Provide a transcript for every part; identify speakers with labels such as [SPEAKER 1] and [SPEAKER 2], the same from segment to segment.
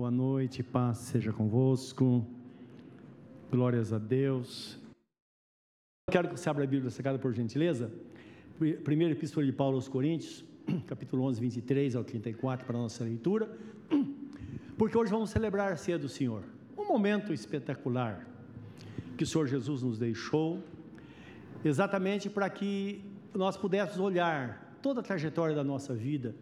[SPEAKER 1] Boa noite, paz seja convosco. Glórias a Deus. Quero que você abra a Bíblia sacada por gentileza. Primeira Epístola de Paulo aos Coríntios, capítulo 11, 23 ao 34 para a nossa leitura. Porque hoje vamos celebrar a ceia do Senhor. Um momento espetacular que o Senhor Jesus nos deixou, exatamente para que nós pudéssemos olhar toda a trajetória da nossa vida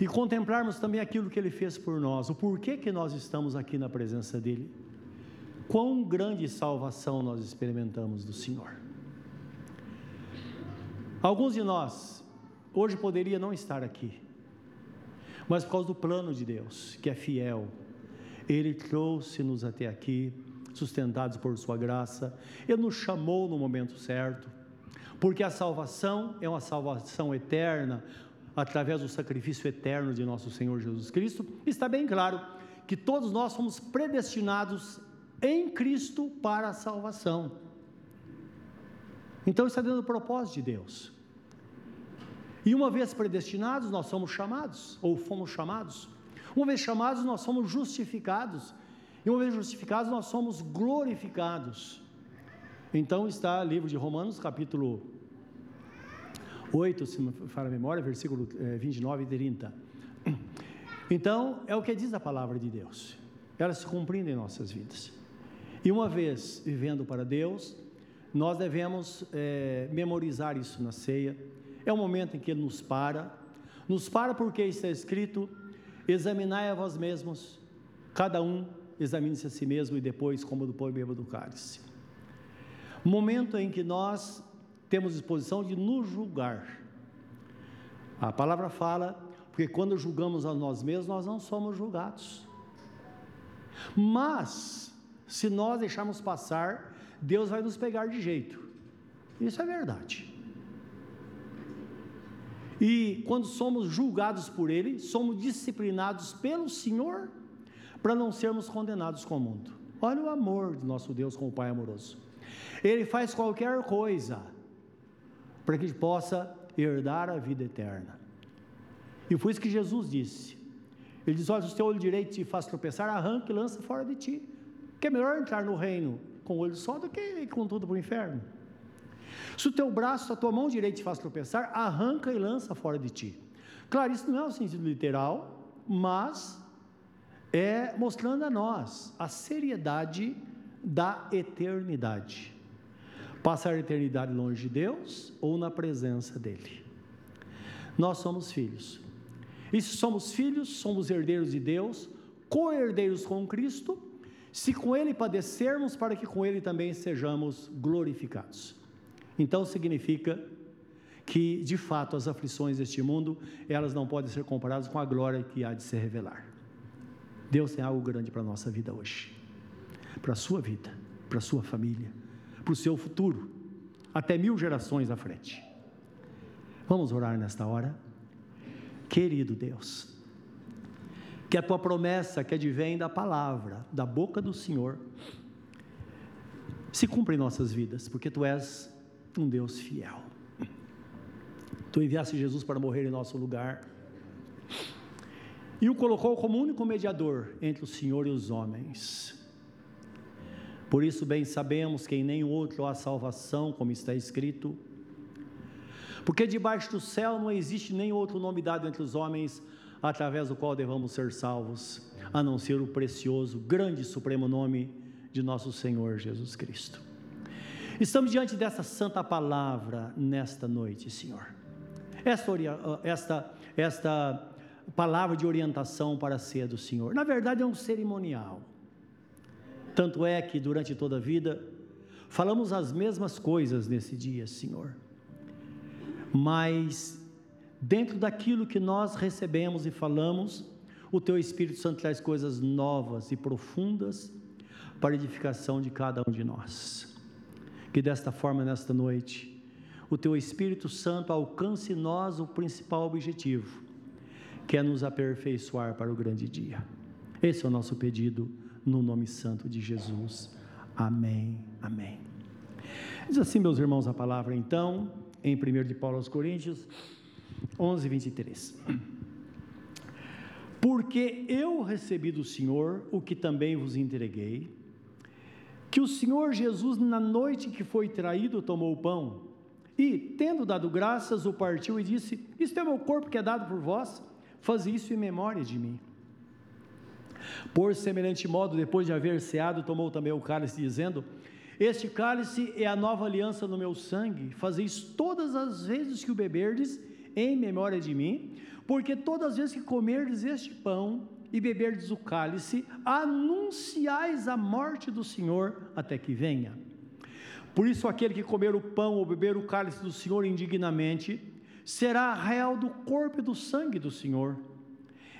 [SPEAKER 1] e contemplarmos também aquilo que Ele fez por nós, o porquê que nós estamos aqui na presença dEle, quão grande salvação nós experimentamos do Senhor. Alguns de nós, hoje poderia não estar aqui, mas por causa do plano de Deus, que é fiel, Ele trouxe-nos até aqui, sustentados por Sua graça, Ele nos chamou no momento certo, porque a salvação é uma salvação eterna, através do sacrifício eterno de nosso Senhor Jesus Cristo, está bem claro que todos nós somos predestinados em Cristo para a salvação. Então está dentro do propósito de Deus. E uma vez predestinados, nós somos chamados, ou fomos chamados. Uma vez chamados, nós somos justificados. E uma vez justificados, nós somos glorificados. Então está livro de Romanos, capítulo 8, se me fala a memória, versículo 29 e 30. Então, é o que diz a palavra de Deus. Ela se cumprindo em nossas vidas. E uma vez vivendo para Deus, nós devemos é, memorizar isso na ceia. É o momento em que Ele nos para. Nos para porque está escrito: examinai a vós mesmos, cada um examine-se a si mesmo e depois como do pão e beba do cálice. Momento em que nós temos disposição de nos julgar. A palavra fala, porque quando julgamos a nós mesmos, nós não somos julgados. Mas, se nós deixarmos passar, Deus vai nos pegar de jeito. Isso é verdade. E quando somos julgados por Ele, somos disciplinados pelo Senhor para não sermos condenados com o mundo. Olha o amor do nosso Deus com o Pai amoroso. Ele faz qualquer coisa para que a gente possa herdar a vida eterna. E foi isso que Jesus disse. Ele diz: Olha, se o teu olho direito te faz tropeçar, arranca e lança fora de ti. Que é melhor entrar no reino com o olho só do que com tudo para o inferno. Se o teu braço, a tua mão direita te faz tropeçar, arranca e lança fora de ti. Claro, isso não é o sentido literal, mas é mostrando a nós a seriedade da eternidade passar a eternidade longe de Deus ou na presença dEle. Nós somos filhos. E se somos filhos, somos herdeiros de Deus, co-herdeiros com Cristo, se com Ele padecermos, para que com Ele também sejamos glorificados. Então significa que, de fato, as aflições deste mundo, elas não podem ser comparadas com a glória que há de se revelar. Deus tem algo grande para a nossa vida hoje, para a sua vida, para a sua família para o seu futuro, até mil gerações à frente. Vamos orar nesta hora? Querido Deus, que a tua promessa que advém da palavra, da boca do Senhor, se cumpra em nossas vidas, porque tu és um Deus fiel. Tu enviaste Jesus para morrer em nosso lugar e o colocou como único mediador entre o Senhor e os homens. Por isso, bem sabemos que em nenhum outro há salvação, como está escrito. Porque debaixo do céu não existe nenhum outro nome dado entre os homens através do qual devamos ser salvos, a não ser o precioso, grande e supremo nome de nosso Senhor Jesus Cristo. Estamos diante dessa santa palavra nesta noite, Senhor. Esta, esta, esta palavra de orientação para a ceia do Senhor, na verdade é um cerimonial tanto é que durante toda a vida falamos as mesmas coisas nesse dia, Senhor. Mas dentro daquilo que nós recebemos e falamos, o teu Espírito Santo traz coisas novas e profundas para a edificação de cada um de nós. Que desta forma, nesta noite, o teu Espírito Santo alcance em nós o principal objetivo, que é nos aperfeiçoar para o grande dia. Esse é o nosso pedido no nome santo de Jesus. Amém. Amém. Diz assim, meus irmãos, a palavra então, em 1 de Paulo aos Coríntios 11, 23. Porque eu recebi do Senhor o que também vos entreguei, que o Senhor Jesus, na noite que foi traído, tomou o pão e, tendo dado graças, o partiu e disse: Isto é meu corpo que é dado por vós, faz isso em memória de mim. Por semelhante modo, depois de haver ceado, tomou também o cálice, dizendo: Este cálice é a nova aliança no meu sangue, fazeis todas as vezes que o beberdes em memória de mim, porque todas as vezes que comerdes este pão e beberdes o cálice, anunciais a morte do Senhor até que venha. Por isso, aquele que comer o pão ou beber o cálice do Senhor indignamente, será réu do corpo e do sangue do Senhor.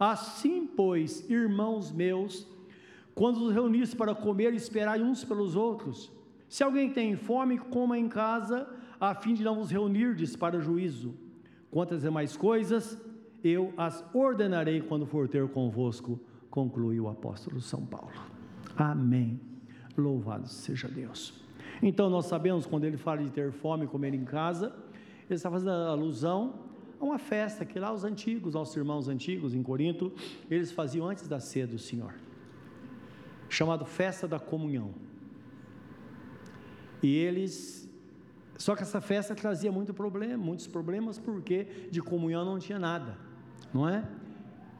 [SPEAKER 1] Assim, pois, irmãos meus, quando os reunis para comer, esperai uns pelos outros. Se alguém tem fome, coma em casa, a fim de não vos reunirdes para juízo. Quantas demais coisas, eu as ordenarei quando for ter convosco, conclui o apóstolo São Paulo. Amém. Louvado seja Deus. Então, nós sabemos quando ele fala de ter fome e comer em casa, ele está fazendo alusão uma festa que lá os antigos, nossos irmãos antigos em Corinto, eles faziam antes da ceia do Senhor, chamado festa da comunhão. E eles, só que essa festa trazia muito problema, muitos problemas, porque de comunhão não tinha nada, não é?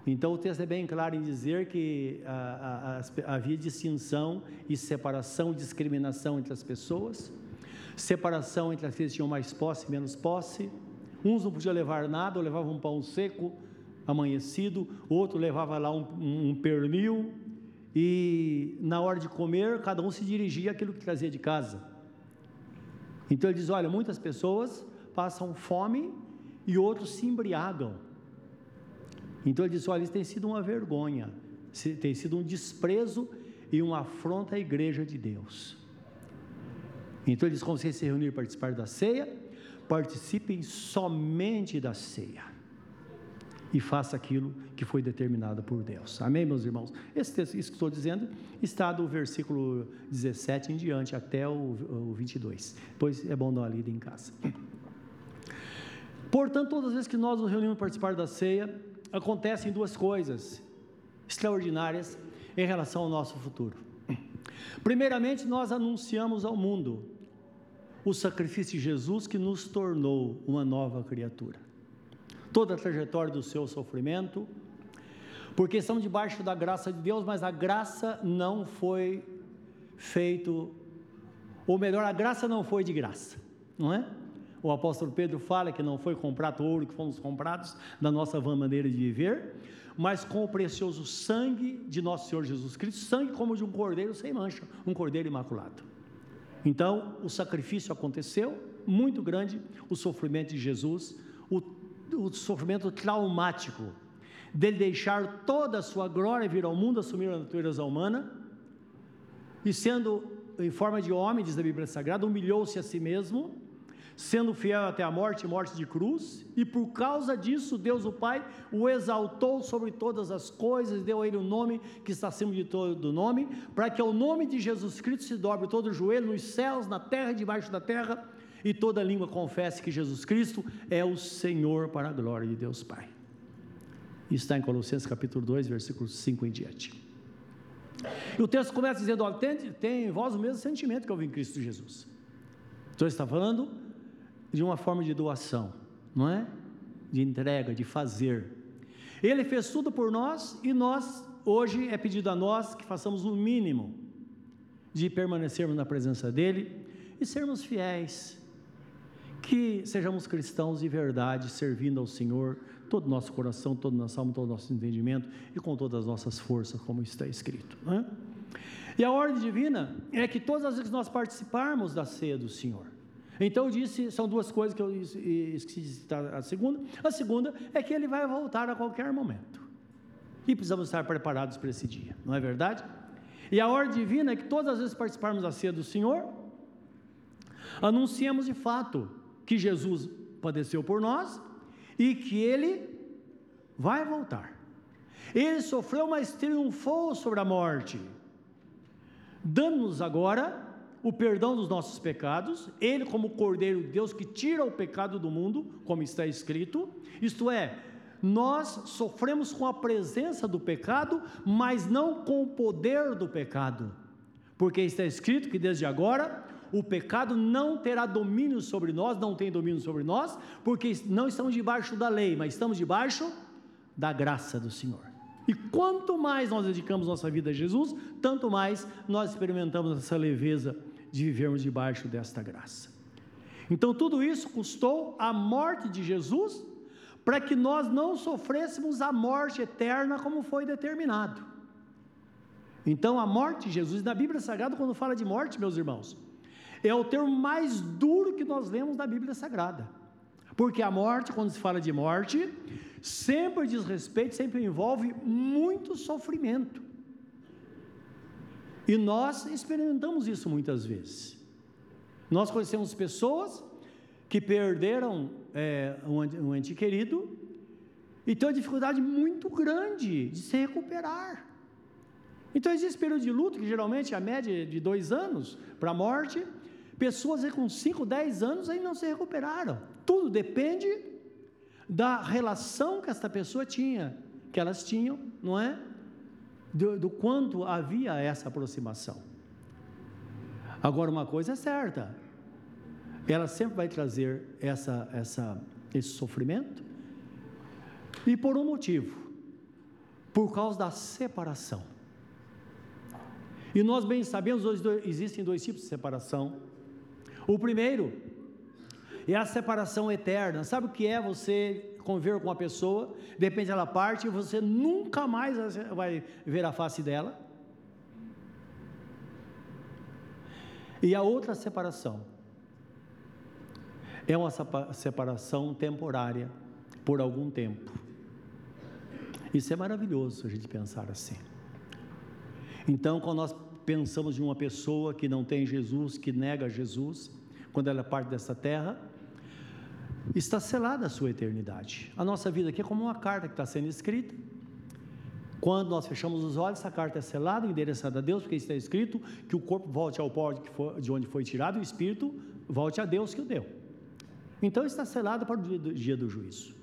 [SPEAKER 1] Então o texto é bem claro em dizer que a, a, a, havia distinção e separação, discriminação entre as pessoas, separação entre aqueles que tinham mais posse e menos posse, Uns não podiam levar nada, levavam um pão seco amanhecido, outro levava lá um, um, um pernil, e na hora de comer, cada um se dirigia àquilo que trazia de casa. Então ele diz: olha, muitas pessoas passam fome e outros se embriagam. Então ele diz: olha, isso tem sido uma vergonha, tem sido um desprezo e uma afronta à igreja de Deus. Então ele diz: como vocês se reunir para participar da ceia, participem somente da ceia e faça aquilo que foi determinado por Deus. Amém, meus irmãos? Esse texto, isso que estou dizendo, está do versículo 17 em diante até o, o 22. Pois é bom dar uma lida em casa. Portanto, todas as vezes que nós nos reunimos para participar da ceia, acontecem duas coisas extraordinárias em relação ao nosso futuro. Primeiramente, nós anunciamos ao mundo o sacrifício de Jesus que nos tornou uma nova criatura. Toda a trajetória do seu sofrimento, porque estamos debaixo da graça de Deus, mas a graça não foi feito, ou melhor, a graça não foi de graça, não é? O apóstolo Pedro fala que não foi comprado ouro que fomos comprados da nossa vã maneira de viver, mas com o precioso sangue de nosso Senhor Jesus Cristo, sangue como de um cordeiro sem mancha, um cordeiro imaculado. Então, o sacrifício aconteceu, muito grande, o sofrimento de Jesus, o, o sofrimento traumático, dele deixar toda a sua glória vir ao mundo, assumir a natureza humana, e sendo em forma de homem, diz a Bíblia Sagrada, humilhou-se a si mesmo, sendo fiel até a morte, morte de cruz, e por causa disso, Deus o Pai o exaltou sobre todas as coisas, deu a ele o um nome que está acima de todo nome, para que ao nome de Jesus Cristo se dobre todo o joelho nos céus, na terra e debaixo da terra, e toda língua confesse que Jesus Cristo é o Senhor para a glória de Deus Pai. Está em Colossenses capítulo 2, versículos 5 em diante. E o texto começa dizendo: olha, tem, tem em vós o mesmo sentimento que eu vi em Cristo Jesus. Então ele está falando de uma forma de doação, não é? De entrega, de fazer. Ele fez tudo por nós e nós, hoje, é pedido a nós que façamos o mínimo de permanecermos na presença dEle e sermos fiéis. Que sejamos cristãos de verdade, servindo ao Senhor, todo o nosso coração, todo o nosso alma, todo o nosso entendimento e com todas as nossas forças, como está escrito. Não é? E a ordem divina é que todas as vezes que nós participarmos da ceia do Senhor, então eu disse, são duas coisas que eu esqueci de citar a segunda. A segunda é que ele vai voltar a qualquer momento. E precisamos estar preparados para esse dia, não é verdade? E a ordem divina é que todas as vezes participarmos da ceia do Senhor, anunciemos de fato que Jesus padeceu por nós e que ele vai voltar. Ele sofreu, mas triunfou sobre a morte, dando-nos agora o perdão dos nossos pecados, ele como Cordeiro de Deus que tira o pecado do mundo, como está escrito, isto é, nós sofremos com a presença do pecado, mas não com o poder do pecado, porque está escrito que desde agora o pecado não terá domínio sobre nós, não tem domínio sobre nós, porque não estamos debaixo da lei, mas estamos debaixo da graça do Senhor. E quanto mais nós dedicamos nossa vida a Jesus, tanto mais nós experimentamos essa leveza de vivermos debaixo desta graça. Então, tudo isso custou a morte de Jesus, para que nós não sofrêssemos a morte eterna como foi determinado. Então, a morte de Jesus, na Bíblia Sagrada, quando fala de morte, meus irmãos, é o termo mais duro que nós lemos na Bíblia Sagrada. Porque a morte, quando se fala de morte, sempre diz respeito, sempre envolve muito sofrimento. E nós experimentamos isso muitas vezes. Nós conhecemos pessoas que perderam é, um, ente querido e têm uma dificuldade muito grande de se recuperar. Então existe período de luto, que geralmente é a média de dois anos para a morte. Pessoas com 5, 10 anos aí não se recuperaram. Tudo depende da relação que esta pessoa tinha, que elas tinham, não é? Do, do quanto havia essa aproximação. Agora, uma coisa é certa, ela sempre vai trazer essa, essa, esse sofrimento, e por um motivo, por causa da separação. E nós bem sabemos, hoje existem dois tipos de separação. O primeiro é a separação eterna. Sabe o que é você conviver com uma pessoa, de repente ela parte e você nunca mais vai ver a face dela? E a outra separação é uma separação temporária, por algum tempo. Isso é maravilhoso a gente pensar assim. Então, quando nós pensamos em uma pessoa que não tem Jesus, que nega Jesus, quando ela parte dessa terra, está selada a sua eternidade. A nossa vida aqui é como uma carta que está sendo escrita. Quando nós fechamos os olhos, essa carta é selada, endereçada a Deus, porque está escrito que o corpo volte ao pó de onde foi tirado e o espírito volte a Deus que o deu. Então está selada para o dia do juízo.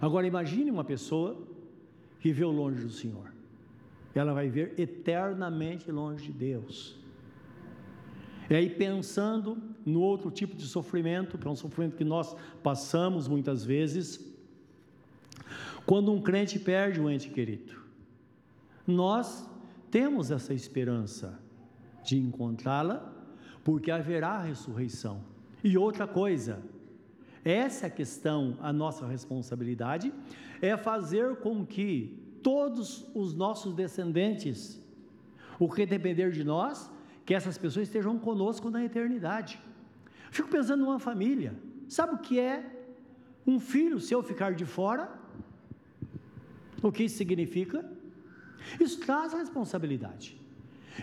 [SPEAKER 1] Agora imagine uma pessoa que viveu longe do Senhor. Ela vai viver eternamente longe de Deus. E aí pensando no outro tipo de sofrimento, que é um sofrimento que nós passamos muitas vezes, quando um crente perde um ente querido. Nós temos essa esperança de encontrá-la, porque haverá ressurreição. E outra coisa, essa é questão, a nossa responsabilidade, é fazer com que todos os nossos descendentes, o que depender de nós, que essas pessoas estejam conosco na eternidade. Fico pensando numa família. Sabe o que é um filho seu ficar de fora? O que isso significa? Isso traz responsabilidade.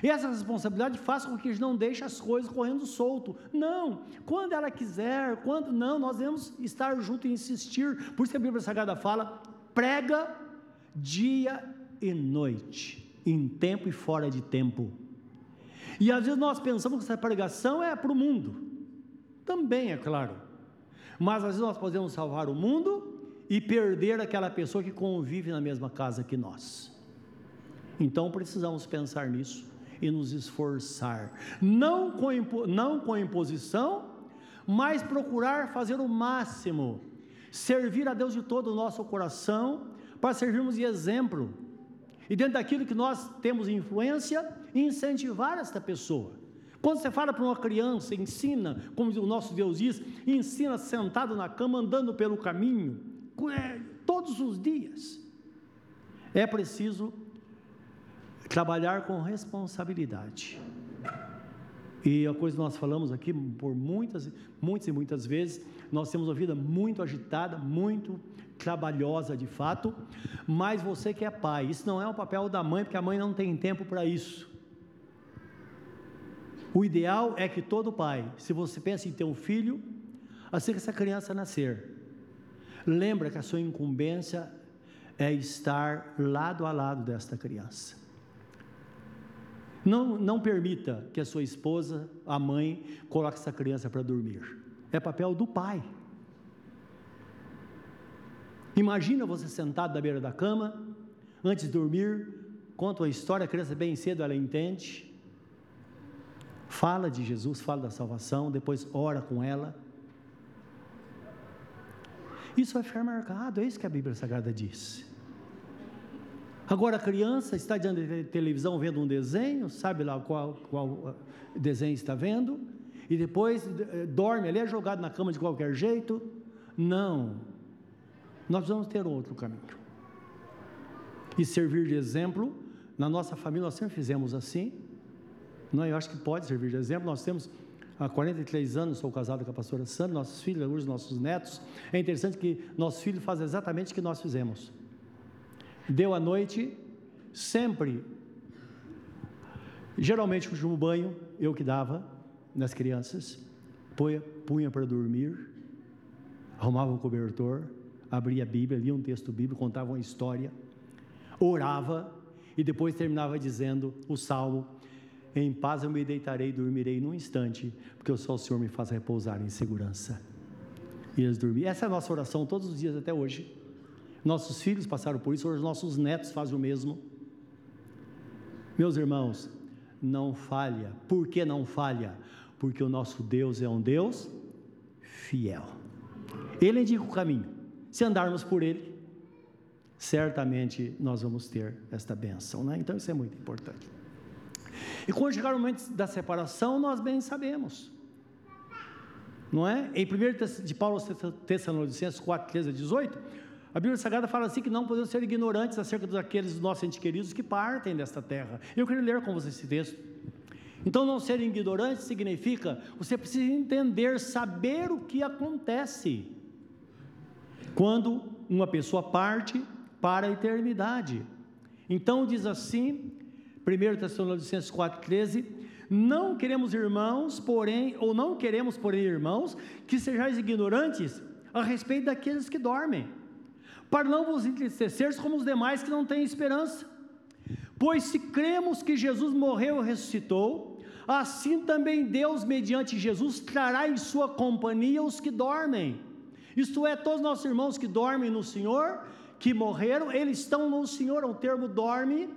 [SPEAKER 1] E essa responsabilidade faz com que a gente não deixe as coisas correndo solto. Não, quando ela quiser, quando não, nós devemos estar juntos e insistir. Por isso que a Bíblia Sagrada fala: prega dia e noite, em tempo e fora de tempo. E às vezes nós pensamos que essa pregação é para o mundo. Também é claro. Mas às vezes nós podemos salvar o mundo e perder aquela pessoa que convive na mesma casa que nós. Então precisamos pensar nisso e nos esforçar, não com, não com imposição, mas procurar fazer o máximo, servir a Deus de todo o nosso coração, para servirmos de exemplo e dentro daquilo que nós temos influência, incentivar esta pessoa. Quando você fala para uma criança, ensina, como o nosso Deus diz, ensina sentado na cama, andando pelo caminho, é, todos os dias. É preciso trabalhar com responsabilidade. E a coisa que nós falamos aqui por muitas, muitas e muitas vezes, nós temos uma vida muito agitada, muito trabalhosa de fato, mas você que é pai, isso não é o papel da mãe, porque a mãe não tem tempo para isso. O ideal é que todo pai, se você pensa em ter um filho, assim que essa criança nascer, lembra que a sua incumbência é estar lado a lado desta criança. Não, não permita que a sua esposa, a mãe, coloque essa criança para dormir. É papel do pai. Imagina você sentado na beira da cama, antes de dormir, conta a história, a criança bem cedo ela entende. Fala de Jesus, fala da salvação, depois ora com ela. Isso vai ficar marcado, é isso que a Bíblia Sagrada diz. Agora a criança está diante da televisão vendo um desenho, sabe lá qual, qual eh, desenho está vendo, e depois eh, dorme ali, é jogado na cama de qualquer jeito. Não. Nós vamos ter outro caminho. E servir de exemplo, na nossa família nós sempre fizemos assim. Não, eu acho que pode servir de exemplo. Nós temos há 43 anos, sou casado com a pastora Sandra, nossos filhos, os nossos netos. É interessante que nossos filhos fazem exatamente o que nós fizemos deu a noite, sempre, geralmente o banho, eu que dava nas crianças, punha, punha para dormir, arrumava o cobertor, abria a Bíblia, lia um texto bíblico, contava uma história, orava e depois terminava dizendo o salmo: Em paz eu me deitarei e dormirei num instante, porque só o Senhor me faz repousar em segurança. E eles dormiam. Essa é a nossa oração todos os dias até hoje. Nossos filhos passaram por isso, hoje nossos netos fazem o mesmo. Meus irmãos, não falha. Por que não falha? Porque o nosso Deus é um Deus fiel. Ele indica o caminho. Se andarmos por ele, certamente nós vamos ter esta benção, né? Então isso é muito importante. E quando chegar o momento da separação, nós bem sabemos. Não é? Em 1 de Paulo Tessalonicenses 4, 13 a 18, a Bíblia Sagrada fala assim que não podemos ser ignorantes acerca daqueles nossos entes queridos que partem desta terra. Eu quero ler com vocês esse texto. Então, não ser ignorante significa você precisa entender, saber o que acontece quando uma pessoa parte para a eternidade. Então, diz assim, 1 Tessalonicenses 4,13: Não queremos irmãos, porém, ou não queremos, porém, irmãos, que sejais ignorantes a respeito daqueles que dormem para não vos entristeceres como os demais que não têm esperança. Pois se cremos que Jesus morreu e ressuscitou, assim também Deus, mediante Jesus, trará em sua companhia os que dormem. Isto é, todos nossos irmãos que dormem no Senhor, que morreram, eles estão no Senhor, é termo dorme,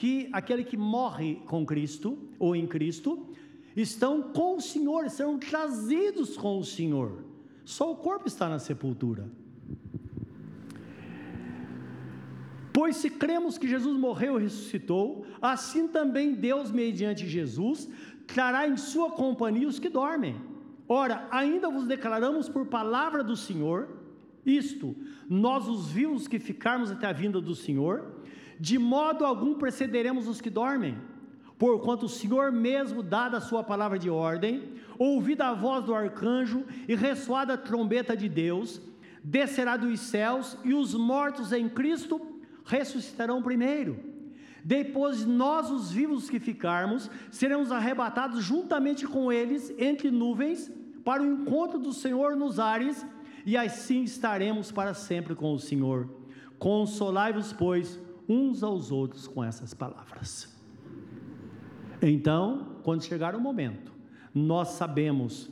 [SPEAKER 1] que aquele que morre com Cristo, ou em Cristo, estão com o Senhor, serão trazidos com o Senhor. Só o corpo está na sepultura. Pois se cremos que Jesus morreu e ressuscitou, assim também Deus, mediante Jesus, trará em sua companhia os que dormem. Ora, ainda vos declaramos por palavra do Senhor, isto, nós os vivos que ficarmos até a vinda do Senhor, de modo algum precederemos os que dormem. Porquanto o Senhor mesmo, dada a sua palavra de ordem, ouvida a voz do arcanjo e ressoada a trombeta de Deus, descerá dos céus e os mortos em Cristo ressuscitarão primeiro. Depois nós, os vivos que ficarmos, seremos arrebatados juntamente com eles entre nuvens para o encontro do Senhor nos ares, e assim estaremos para sempre com o Senhor. Consolai-vos, pois, uns aos outros com essas palavras. Então, quando chegar o momento, nós sabemos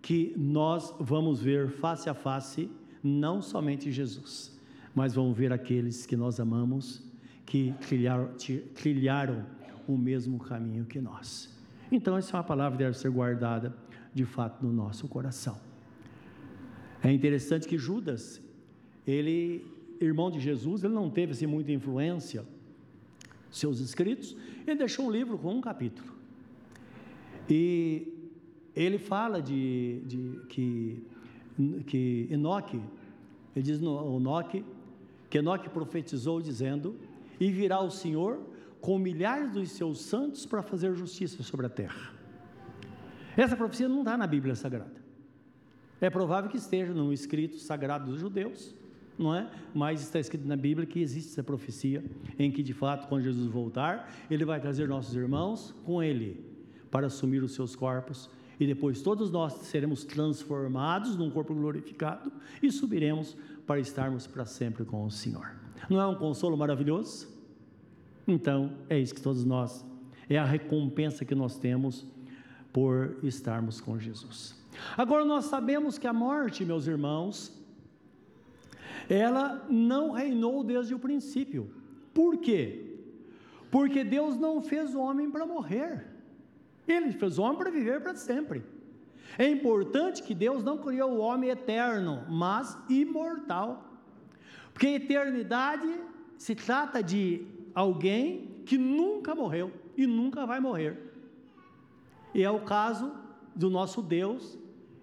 [SPEAKER 1] que nós vamos ver face a face não somente Jesus, mas vão ver aqueles que nós amamos, que trilharam, trilharam o mesmo caminho que nós. Então, essa é uma palavra que deve ser guardada de fato no nosso coração. É interessante que Judas, ele, irmão de Jesus, ele não teve assim, muita influência, seus escritos, ele deixou um livro com um capítulo. E ele fala de, de que, que Enoque, ele diz no Enoque, que Enoque profetizou dizendo: E virá o Senhor com milhares dos seus santos para fazer justiça sobre a terra. Essa profecia não está na Bíblia Sagrada. É provável que esteja num escrito sagrado dos judeus, não é? Mas está escrito na Bíblia que existe essa profecia em que, de fato, quando Jesus voltar, ele vai trazer nossos irmãos com ele para assumir os seus corpos e depois todos nós seremos transformados num corpo glorificado e subiremos para estarmos para sempre com o Senhor. Não é um consolo maravilhoso? Então, é isso que todos nós, é a recompensa que nós temos por estarmos com Jesus. Agora, nós sabemos que a morte, meus irmãos, ela não reinou desde o princípio. Por quê? Porque Deus não fez o homem para morrer. Ele fez o homem para viver para sempre. É importante que Deus não criou o homem eterno, mas imortal. Porque eternidade se trata de alguém que nunca morreu e nunca vai morrer. E é o caso do nosso Deus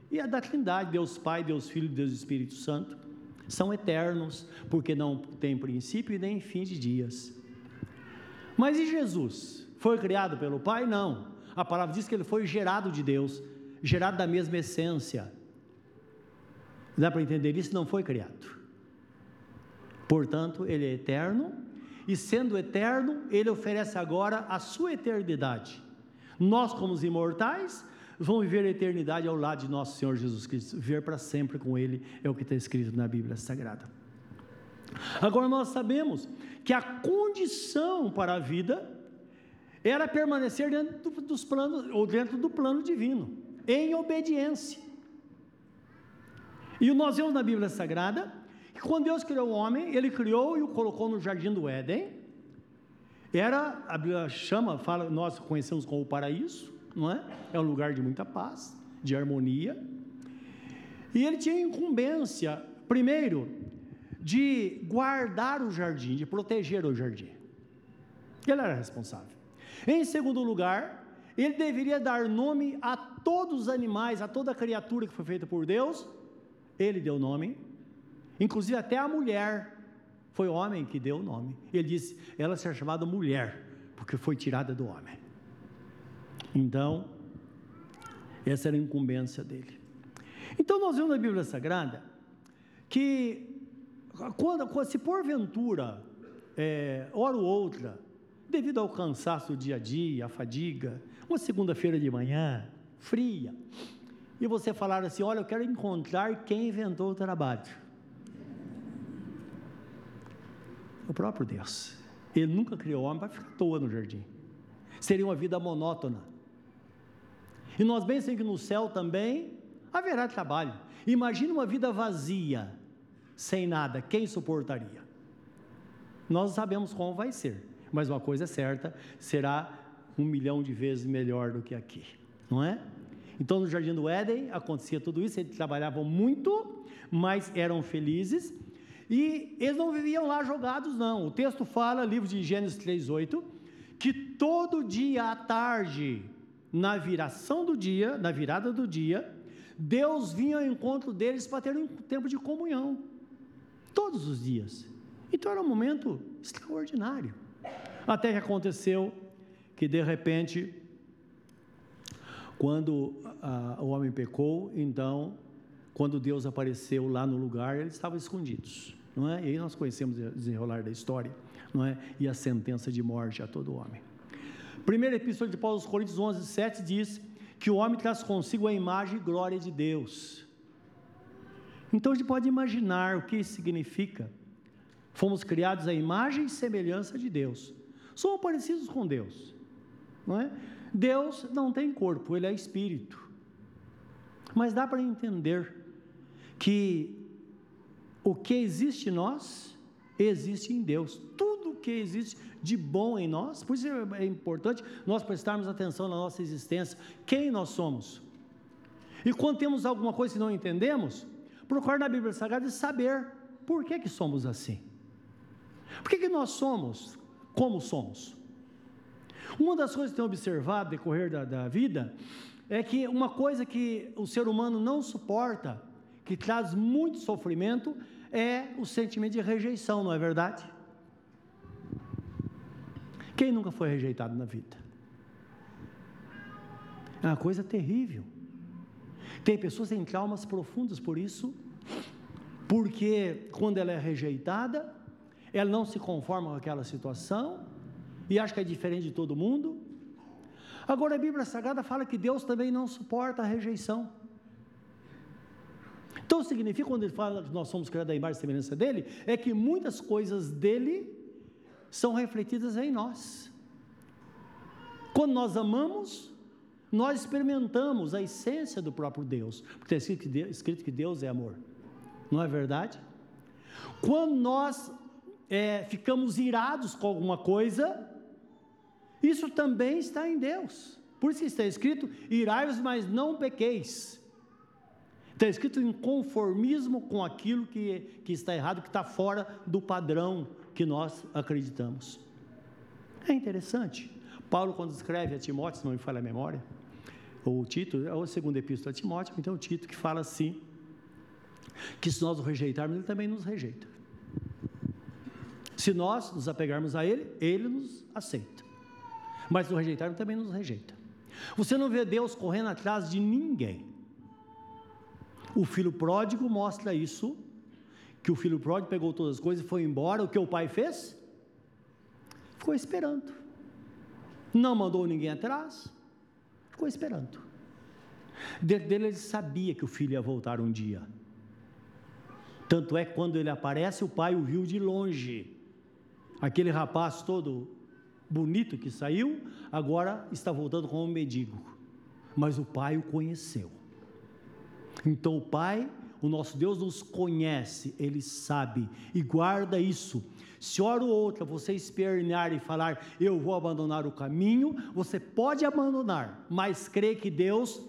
[SPEAKER 1] e a da Trindade, Deus Pai, Deus Filho, Deus Espírito Santo. São eternos, porque não tem princípio e nem fim de dias. Mas e Jesus? Foi criado pelo Pai? Não. A palavra diz que ele foi gerado de Deus, gerado da mesma essência. Dá para entender isso? Não foi criado. Portanto, ele é eterno, e sendo eterno, ele oferece agora a sua eternidade. Nós, como os imortais, vamos viver a eternidade ao lado de nosso Senhor Jesus Cristo, viver para sempre com Ele, é o que está escrito na Bíblia Sagrada. Agora nós sabemos que a condição para a vida era permanecer dentro dos planos, ou dentro do plano divino, em obediência. E nós vemos na Bíblia Sagrada que quando Deus criou o homem, ele criou e o colocou no jardim do Éden. Era, a Bíblia chama, fala, nós conhecemos como o paraíso, não é? É um lugar de muita paz, de harmonia. E ele tinha incumbência, primeiro, de guardar o jardim, de proteger o jardim. Ele era responsável. Em segundo lugar, ele deveria dar nome a todos os animais, a toda criatura que foi feita por Deus. Ele deu nome, inclusive até a mulher. Foi o homem que deu o nome. Ele disse: ela será chamada mulher, porque foi tirada do homem. Então, essa era a incumbência dele. Então, nós vemos na Bíblia Sagrada que, quando, se porventura, é, hora ou outra, devido ao cansaço do dia a dia, a fadiga, uma segunda-feira de manhã, fria, e você falar assim: Olha, eu quero encontrar quem inventou o trabalho. O próprio Deus. Ele nunca criou homem para ficar à toa no jardim. Seria uma vida monótona. E nós bem sabemos que no céu também haverá trabalho. Imagine uma vida vazia, sem nada, quem suportaria? Nós sabemos como vai ser mas uma coisa é certa: será um milhão de vezes melhor do que aqui, não é? Então, no jardim do Éden acontecia tudo isso, eles trabalhavam muito, mas eram felizes, e eles não viviam lá jogados, não. O texto fala, livro de Gênesis 3,8, que todo dia à tarde, na viração do dia, na virada do dia, Deus vinha ao encontro deles para ter um tempo de comunhão, todos os dias. Então era um momento extraordinário. Até que aconteceu que de repente, quando o homem pecou, então, quando Deus apareceu lá no lugar, eles estavam escondidos, não é? E aí nós conhecemos o desenrolar da história, não é? E a sentença de morte a todo homem. Primeira epístola de Paulo aos Coríntios 11, 7 diz que o homem traz consigo a imagem e glória de Deus. Então a gente pode imaginar o que isso significa. Fomos criados à imagem e semelhança de Deus somos parecidos com Deus, não é? Deus não tem corpo, ele é espírito. Mas dá para entender que o que existe em nós existe em Deus. Tudo que existe de bom em nós, por isso é importante nós prestarmos atenção na nossa existência, quem nós somos. E quando temos alguma coisa que não entendemos, procurar na Bíblia Sagrada e saber por que que somos assim. Por que, que nós somos como somos. Uma das coisas que tenho observado no decorrer da, da vida é que uma coisa que o ser humano não suporta, que traz muito sofrimento, é o sentimento de rejeição, não é verdade? Quem nunca foi rejeitado na vida? É uma coisa terrível. Tem pessoas que têm traumas profundos por isso, porque quando ela é rejeitada, ela não se conforma com aquela situação e acha que é diferente de todo mundo. Agora a Bíblia Sagrada fala que Deus também não suporta a rejeição. Então significa, quando ele fala que nós somos criados à imagem e semelhança dele, é que muitas coisas dele são refletidas em nós. Quando nós amamos, nós experimentamos a essência do próprio Deus, porque está escrito que Deus é amor, não é verdade? Quando nós é, ficamos irados com alguma coisa, isso também está em Deus. Por isso está escrito: irai-vos, mas não pequeis. Está escrito em conformismo com aquilo que, que está errado, que está fora do padrão que nós acreditamos. É interessante. Paulo, quando escreve a Timóteo, se não me falha a memória, ou Tito, é o segundo epístola a Timóteo, então o Tito que fala assim, que se nós o rejeitarmos, ele também nos rejeita. Se nós nos apegarmos a ele, ele nos aceita. Mas se o rejeitarmos, também nos rejeita. Você não vê Deus correndo atrás de ninguém. O filho pródigo mostra isso, que o filho pródigo pegou todas as coisas e foi embora. O que o pai fez? Ficou esperando. Não mandou ninguém atrás, ficou esperando. Dentro dele ele sabia que o filho ia voltar um dia. Tanto é que quando ele aparece, o pai o viu de longe. Aquele rapaz todo bonito que saiu, agora está voltando como um mendigo. Mas o pai o conheceu. Então o pai, o nosso Deus nos conhece, ele sabe e guarda isso. Se hora ou outra você espernear e falar, eu vou abandonar o caminho, você pode abandonar, mas crê que Deus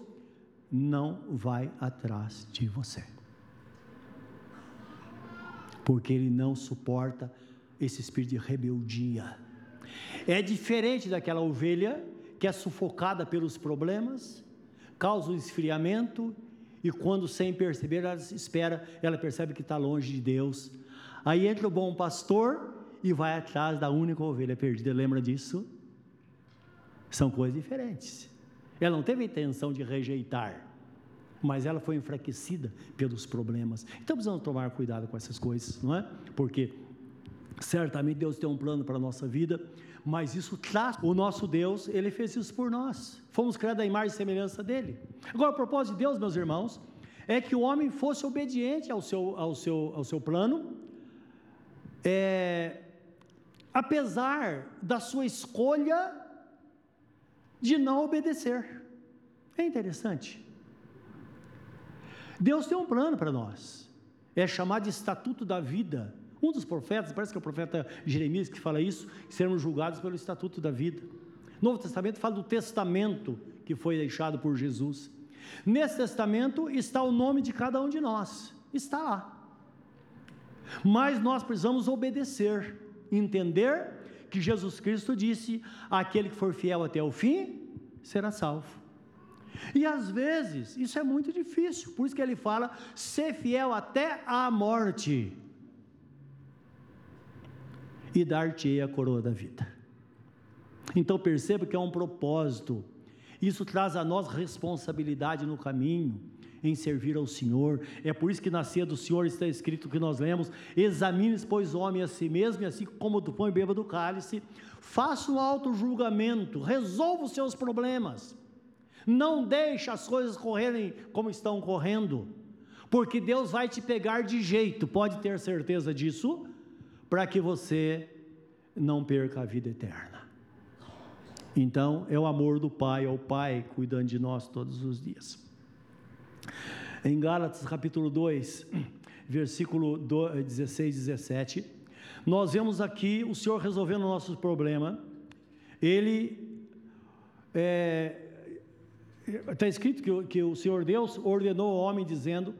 [SPEAKER 1] não vai atrás de você porque ele não suporta esse espírito de rebeldia. É diferente daquela ovelha que é sufocada pelos problemas, causa o um esfriamento e quando sem perceber ela espera, ela percebe que está longe de Deus. Aí entra o bom pastor e vai atrás da única ovelha perdida. Lembra disso? São coisas diferentes. Ela não teve a intenção de rejeitar mas ela foi enfraquecida pelos problemas. Então precisamos tomar cuidado com essas coisas, não é? Porque certamente Deus tem um plano para a nossa vida, mas isso traz o nosso Deus, ele fez isso por nós. Fomos criados à imagem e semelhança dele. Agora, o propósito de Deus, meus irmãos, é que o homem fosse obediente ao seu, ao seu, ao seu plano, é, apesar da sua escolha de não obedecer. É interessante. Deus tem um plano para nós. É chamado de estatuto da vida. Um dos profetas, parece que é o profeta Jeremias que fala isso, seremos julgados pelo estatuto da vida. Novo Testamento fala do testamento que foi deixado por Jesus. Nesse testamento está o nome de cada um de nós. Está lá. Mas nós precisamos obedecer, entender que Jesus Cristo disse: aquele que for fiel até o fim será salvo. E às vezes isso é muito difícil, por isso que ele fala: ser fiel até a morte e dar-te a coroa da vida. Então perceba que é um propósito. Isso traz a nós responsabilidade no caminho, em servir ao Senhor. É por isso que na ceia do Senhor está escrito que nós lemos: examine pois, homem a si mesmo, e assim como do pão e beba do cálice, faça um auto-julgamento, resolva os seus problemas não deixe as coisas correrem como estão correndo, porque Deus vai te pegar de jeito, pode ter certeza disso, para que você não perca a vida eterna. Então, é o amor do Pai, é o Pai cuidando de nós todos os dias. Em Gálatas capítulo 2, versículo 16 e 17, nós vemos aqui o Senhor resolvendo o nosso problema. Ele Está escrito que, que, o Senhor Deus ordenou ao homem dizendo,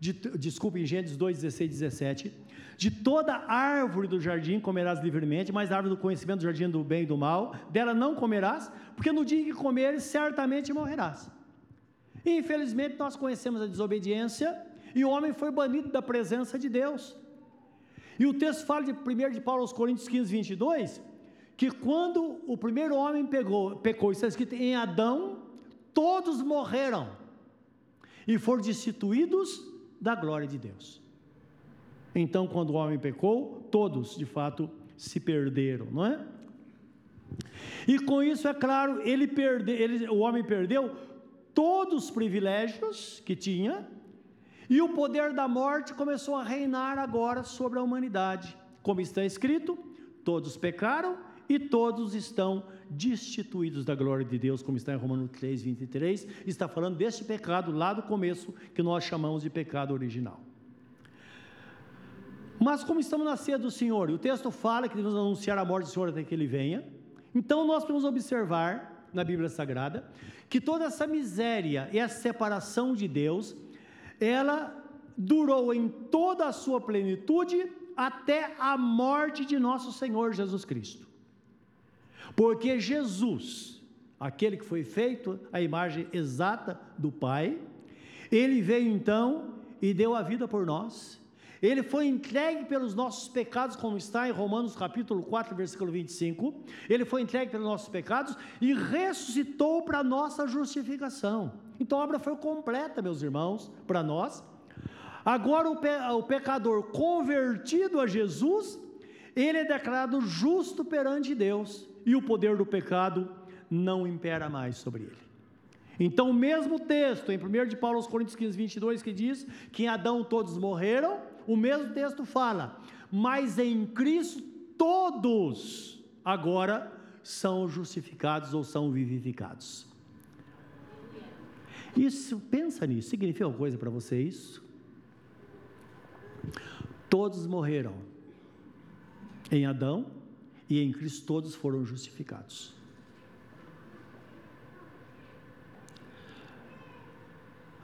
[SPEAKER 1] de, desculpa, em Gênesis 2, 16 17, de toda árvore do jardim comerás livremente, mas a árvore do conhecimento do jardim do bem e do mal, dela não comerás, porque no dia que comeres, certamente morrerás. E, infelizmente, nós conhecemos a desobediência e o homem foi banido da presença de Deus. E o texto fala de 1 de Paulo aos Coríntios 15, 22, que quando o primeiro homem pegou, pecou, está escrito em Adão, todos morreram e foram destituídos da glória de Deus. Então, quando o homem pecou, todos de fato se perderam, não é? E com isso, é claro, ele perde, ele, o homem perdeu todos os privilégios que tinha, e o poder da morte começou a reinar agora sobre a humanidade. Como está escrito, todos pecaram e todos estão destituídos da glória de Deus, como está em Romanos 3, 23, está falando deste pecado lá do começo, que nós chamamos de pecado original. Mas como estamos na ceia do Senhor, e o texto fala que devemos anunciar a morte do Senhor até que Ele venha, então nós podemos observar na Bíblia Sagrada que toda essa miséria e essa separação de Deus, ela durou em toda a sua plenitude até a morte de nosso Senhor Jesus Cristo. Porque Jesus, aquele que foi feito a imagem exata do Pai, ele veio então e deu a vida por nós. Ele foi entregue pelos nossos pecados, como está em Romanos capítulo 4, versículo 25. Ele foi entregue pelos nossos pecados e ressuscitou para nossa justificação. Então a obra foi completa, meus irmãos, para nós. Agora o, pe o pecador convertido a Jesus, ele é declarado justo perante Deus e o poder do pecado não impera mais sobre ele. Então, o mesmo texto, em 1 de Paulo aos Coríntios 15, 22, que diz que em Adão todos morreram, o mesmo texto fala, mas em Cristo todos agora são justificados ou são vivificados. Isso, pensa nisso, significa alguma coisa para você isso? Todos morreram em Adão, e em Cristo todos foram justificados.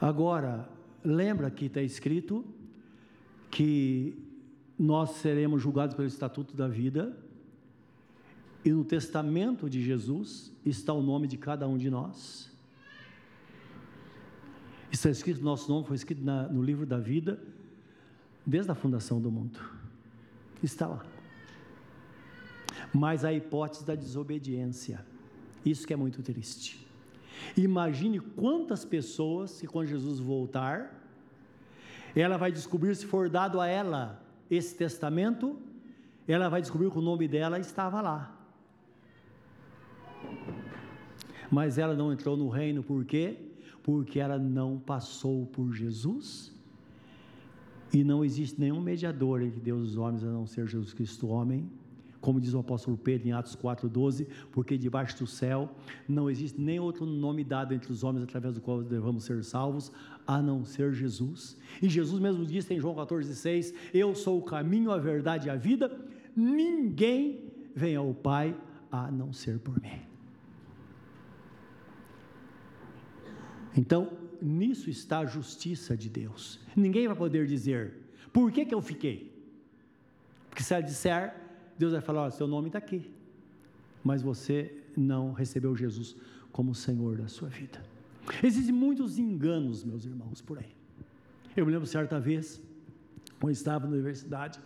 [SPEAKER 1] Agora, lembra que está escrito que nós seremos julgados pelo Estatuto da Vida, e no testamento de Jesus está o nome de cada um de nós. Está escrito, nosso nome foi escrito na, no livro da vida, desde a fundação do mundo. Está lá mas a hipótese da desobediência. Isso que é muito triste. Imagine quantas pessoas que quando Jesus voltar, ela vai descobrir se for dado a ela esse testamento, ela vai descobrir que o nome dela estava lá. Mas ela não entrou no reino por quê? Porque ela não passou por Jesus. E não existe nenhum mediador entre Deus e os homens a não ser Jesus Cristo, homem como diz o apóstolo Pedro em Atos 4,12, porque debaixo do céu não existe nem outro nome dado entre os homens através do qual devemos ser salvos, a não ser Jesus. E Jesus mesmo disse em João 14,6: Eu sou o caminho, a verdade e a vida, ninguém vem ao Pai a não ser por mim. Então, nisso está a justiça de Deus. Ninguém vai poder dizer, por que, que eu fiquei? Porque se ela disser, Deus vai falar: seu nome está aqui, mas você não recebeu Jesus como Senhor da sua vida. Existem muitos enganos, meus irmãos, por aí. Eu me lembro certa vez, quando estava na universidade,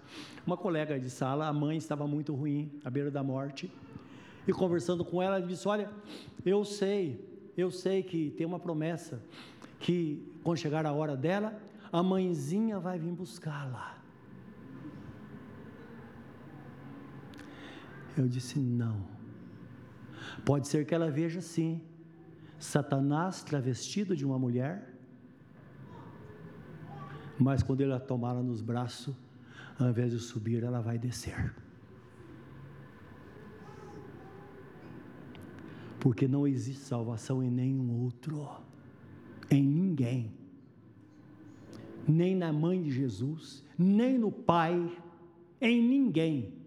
[SPEAKER 1] uma colega de sala, a mãe estava muito ruim, à beira da morte, e conversando com ela, ela disse: Olha, eu sei, eu sei que tem uma promessa, que quando chegar a hora dela, a mãezinha vai vir buscá-la. Eu disse: não. Pode ser que ela veja sim, Satanás travestido de uma mulher, mas quando ele a tomá-la nos braços, ao invés de subir, ela vai descer. Porque não existe salvação em nenhum outro, em ninguém, nem na mãe de Jesus, nem no Pai, em ninguém.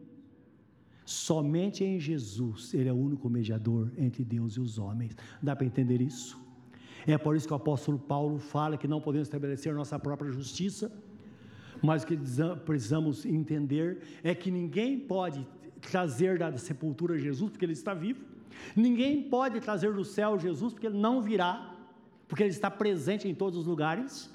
[SPEAKER 1] Somente em Jesus Ele é o único mediador entre Deus e os homens. Dá para entender isso? É por isso que o apóstolo Paulo fala que não podemos estabelecer nossa própria justiça, mas o que precisamos entender é que ninguém pode trazer da sepultura Jesus porque ele está vivo, ninguém pode trazer do céu Jesus porque ele não virá, porque ele está presente em todos os lugares,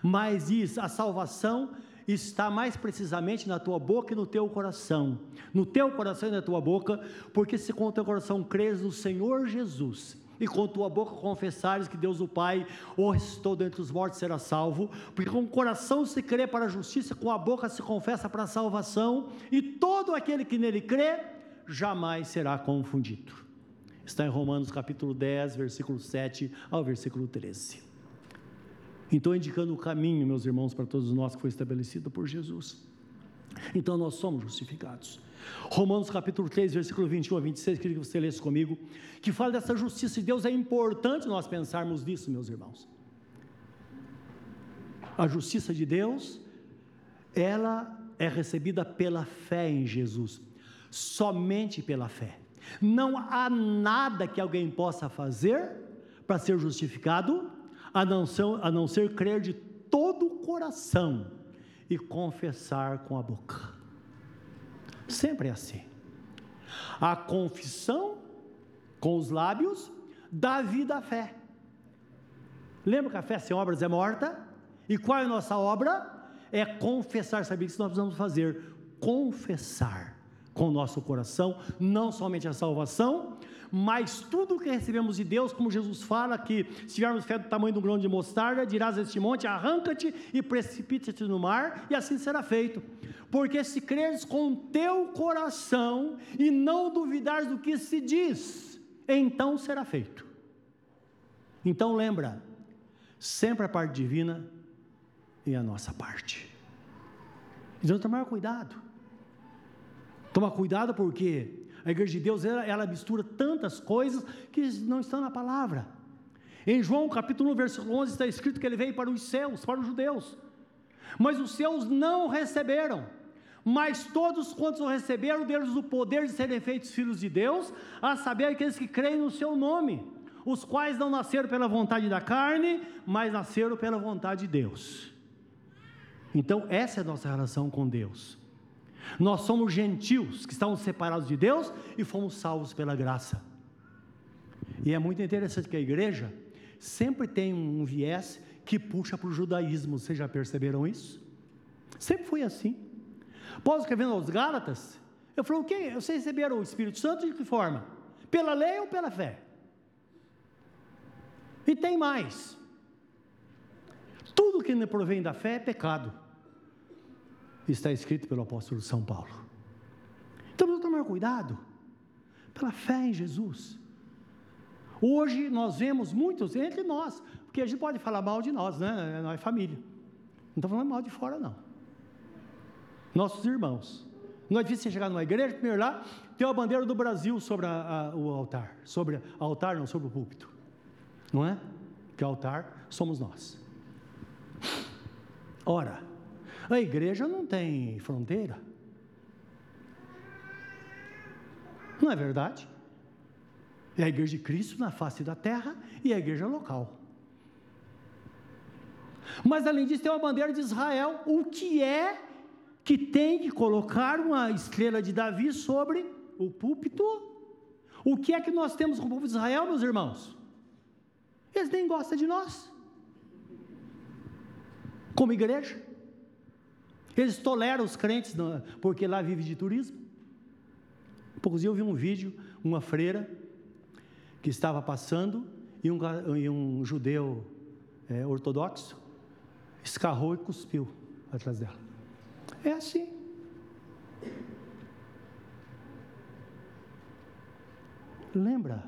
[SPEAKER 1] mas diz a salvação está mais precisamente na tua boca e no teu coração. No teu coração e na tua boca, porque se com o teu coração crês no Senhor Jesus e com tua boca confessares que Deus o Pai o ressuscitou dentre os mortos será salvo, porque com o coração se crê para a justiça, com a boca se confessa para a salvação, e todo aquele que nele crê jamais será confundido. Está em Romanos capítulo 10, versículo 7 ao versículo 13. Então, indicando o caminho, meus irmãos, para todos nós que foi estabelecido por Jesus. Então, nós somos justificados. Romanos capítulo 3, versículo 21 a 26, queria que você lesse comigo, que fala dessa justiça de Deus. É importante nós pensarmos nisso, meus irmãos. A justiça de Deus, ela é recebida pela fé em Jesus, somente pela fé. Não há nada que alguém possa fazer para ser justificado, a não ser, a não ser crer de todo o coração e confessar com a boca. Sempre é assim. A confissão com os lábios dá vida à fé. Lembra que a fé sem obras é morta? E qual é a nossa obra? É confessar. Sabia que nós precisamos fazer? Confessar com o nosso coração, não somente a salvação, mas tudo que recebemos de Deus, como Jesus fala que se tivermos fé do tamanho do grão de mostarda, dirás a este monte, arranca-te e precipita-te no mar, e assim será feito. Porque se creres com teu coração e não duvidares do que se diz, então será feito. Então lembra, sempre a parte divina e a nossa parte. Então tomar cuidado. Toma cuidado porque a igreja de Deus ela, ela, mistura tantas coisas que não estão na palavra. Em João capítulo 1, versículo 11 está escrito que ele veio para os céus, para os judeus. Mas os céus não receberam. Mas todos quantos o receberam, deles o poder de serem feitos filhos de Deus, a saber aqueles que creem no seu nome, os quais não nasceram pela vontade da carne, mas nasceram pela vontade de Deus. Então, essa é a nossa relação com Deus. Nós somos gentios que estamos separados de Deus e fomos salvos pela graça. E é muito interessante que a igreja sempre tem um viés que puxa para o judaísmo. Vocês já perceberam isso? Sempre foi assim. Paulo escrevendo aos Gálatas, eu falei, o que? Vocês receberam o Espírito Santo de que forma? Pela lei ou pela fé? E tem mais. Tudo que não provém da fé é pecado está escrito pelo apóstolo São Paulo. Então vamos tomar cuidado pela fé em Jesus. Hoje nós vemos muitos entre nós, porque a gente pode falar mal de nós, né? Nós é família. Não estou falando mal de fora, não. Nossos irmãos. Não é difícil você chegar numa igreja, primeiro lá, tem a bandeira do Brasil sobre a, a, o altar. Sobre o altar, não, sobre o púlpito. Não é? Que altar somos nós. Ora, a igreja não tem fronteira. Não é verdade? É a igreja de Cristo na face da terra e a igreja local. Mas além disso, tem uma bandeira de Israel. O que é que tem que colocar uma estrela de Davi sobre o púlpito? O que é que nós temos com o povo de Israel, meus irmãos? Eles nem gostam de nós, como igreja. Eles toleram os crentes porque lá vive de turismo. Dias eu vi um vídeo, uma freira que estava passando e um, e um judeu é, ortodoxo escarrou e cuspiu atrás dela. É assim. Lembra?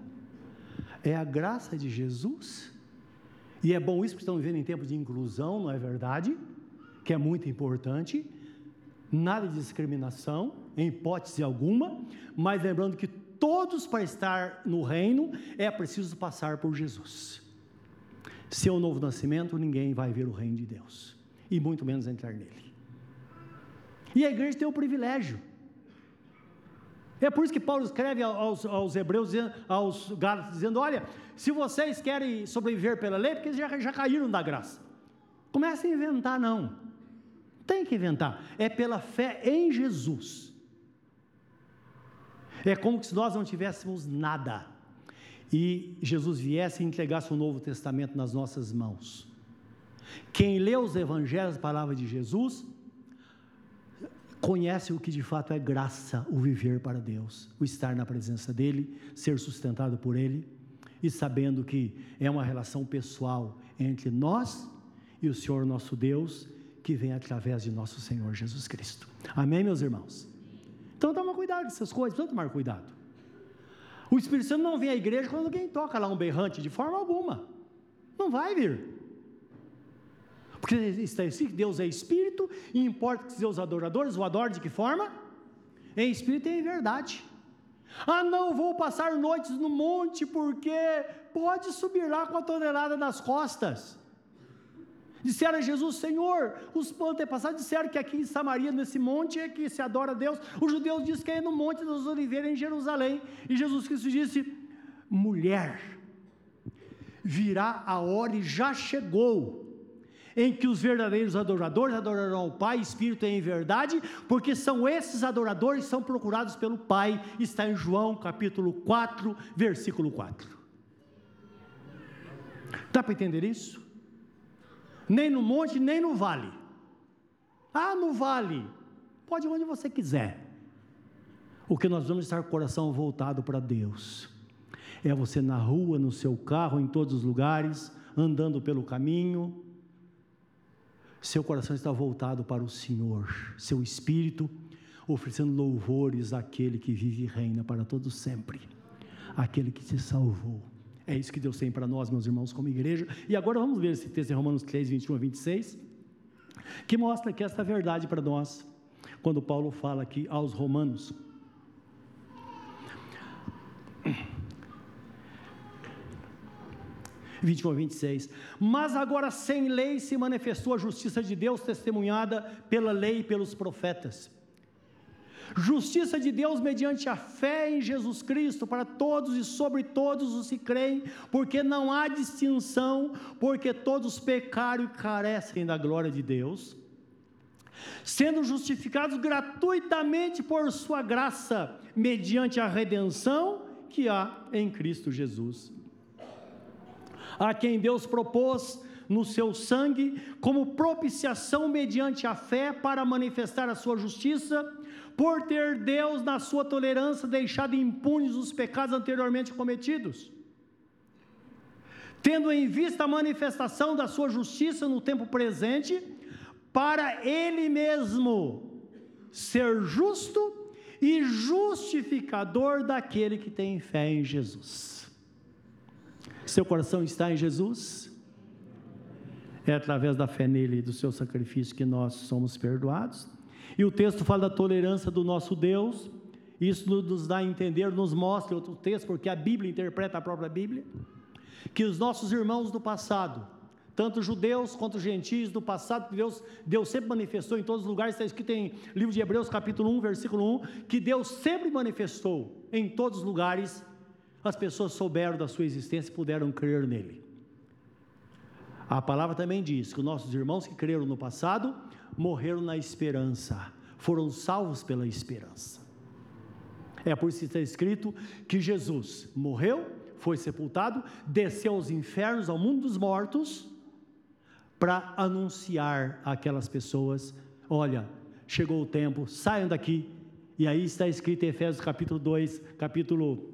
[SPEAKER 1] É a graça de Jesus. E é bom isso porque estamos vivendo em tempos de inclusão, não é verdade? Que é muito importante, nada de discriminação, em hipótese alguma, mas lembrando que todos para estar no reino é preciso passar por Jesus. Se é um novo nascimento, ninguém vai ver o reino de Deus, e muito menos entrar nele. E a igreja tem o privilégio. É por isso que Paulo escreve aos, aos hebreus, aos gálatas, dizendo: Olha, se vocês querem sobreviver pela lei, porque já, já caíram da graça. Comecem a inventar, não. Tem que inventar. É pela fé em Jesus. É como se nós não tivéssemos nada e Jesus viesse e entregasse o Novo Testamento nas nossas mãos. Quem lê os evangelhos, a palavra de Jesus, conhece o que de fato é graça, o viver para Deus, o estar na presença dEle, ser sustentado por Ele e sabendo que é uma relação pessoal entre nós e o Senhor nosso Deus que vem através de nosso Senhor Jesus Cristo. Amém, meus irmãos? Então toma cuidado com essas coisas, precisa tomar cuidado. O Espírito Santo não vem à igreja quando alguém toca lá um berrante, de forma alguma. Não vai vir. Porque está escrito que Deus é Espírito, e importa que seus adoradores o adorem de que forma? Em Espírito e em verdade. Ah, não vou passar noites no monte, porque pode subir lá com a tonelada nas costas. Disseram a Jesus, Senhor, os antepassados disseram que aqui em Samaria, nesse monte, é que se adora a Deus. Os judeus dizem que é no Monte das Oliveiras, em Jerusalém. E Jesus Cristo disse: mulher, virá a hora e já chegou em que os verdadeiros adoradores adorarão ao Pai, Espírito e em verdade, porque são esses adoradores que são procurados pelo Pai, está em João capítulo 4, versículo 4. Dá para entender isso? Nem no monte, nem no vale. Ah, no vale. Pode ir onde você quiser. O que nós vamos estar com o coração voltado para Deus. É você na rua, no seu carro, em todos os lugares, andando pelo caminho, seu coração está voltado para o Senhor, seu espírito oferecendo louvores àquele que vive e reina para todos sempre, aquele que te salvou. É isso que Deus tem para nós, meus irmãos, como igreja. E agora vamos ver esse texto em Romanos 3, 21 a 26, que mostra que esta verdade para nós, quando Paulo fala aqui aos romanos. 21 a 26. Mas agora sem lei se manifestou a justiça de Deus, testemunhada pela lei e pelos profetas. Justiça de Deus mediante a fé em Jesus Cristo para todos e sobre todos os que creem, porque não há distinção, porque todos pecaram e carecem da glória de Deus, sendo justificados gratuitamente por Sua graça, mediante a redenção que há em Cristo Jesus. A quem Deus propôs no seu sangue, como propiciação mediante a fé para manifestar a sua justiça, por ter Deus, na sua tolerância, deixado impunes os pecados anteriormente cometidos. Tendo em vista a manifestação da sua justiça no tempo presente, para Ele mesmo ser justo e justificador daquele que tem fé em Jesus. Seu coração está em Jesus? É através da fé nele e do seu sacrifício que nós somos perdoados. E o texto fala da tolerância do nosso Deus. Isso nos dá a entender, nos mostra outro texto, porque a Bíblia interpreta a própria Bíblia, que os nossos irmãos do passado, tanto judeus quanto gentios do passado, que Deus, Deus sempre manifestou em todos os lugares, está escrito em livro de Hebreus, capítulo 1, versículo 1, que Deus sempre manifestou em todos os lugares as pessoas souberam da sua existência e puderam crer nele. A palavra também diz que os nossos irmãos que creram no passado morreram na esperança, foram salvos pela esperança. É por isso que está escrito que Jesus morreu, foi sepultado, desceu aos infernos, ao mundo dos mortos, para anunciar àquelas pessoas: olha, chegou o tempo, saiam daqui. E aí está escrito em Efésios capítulo 2, capítulo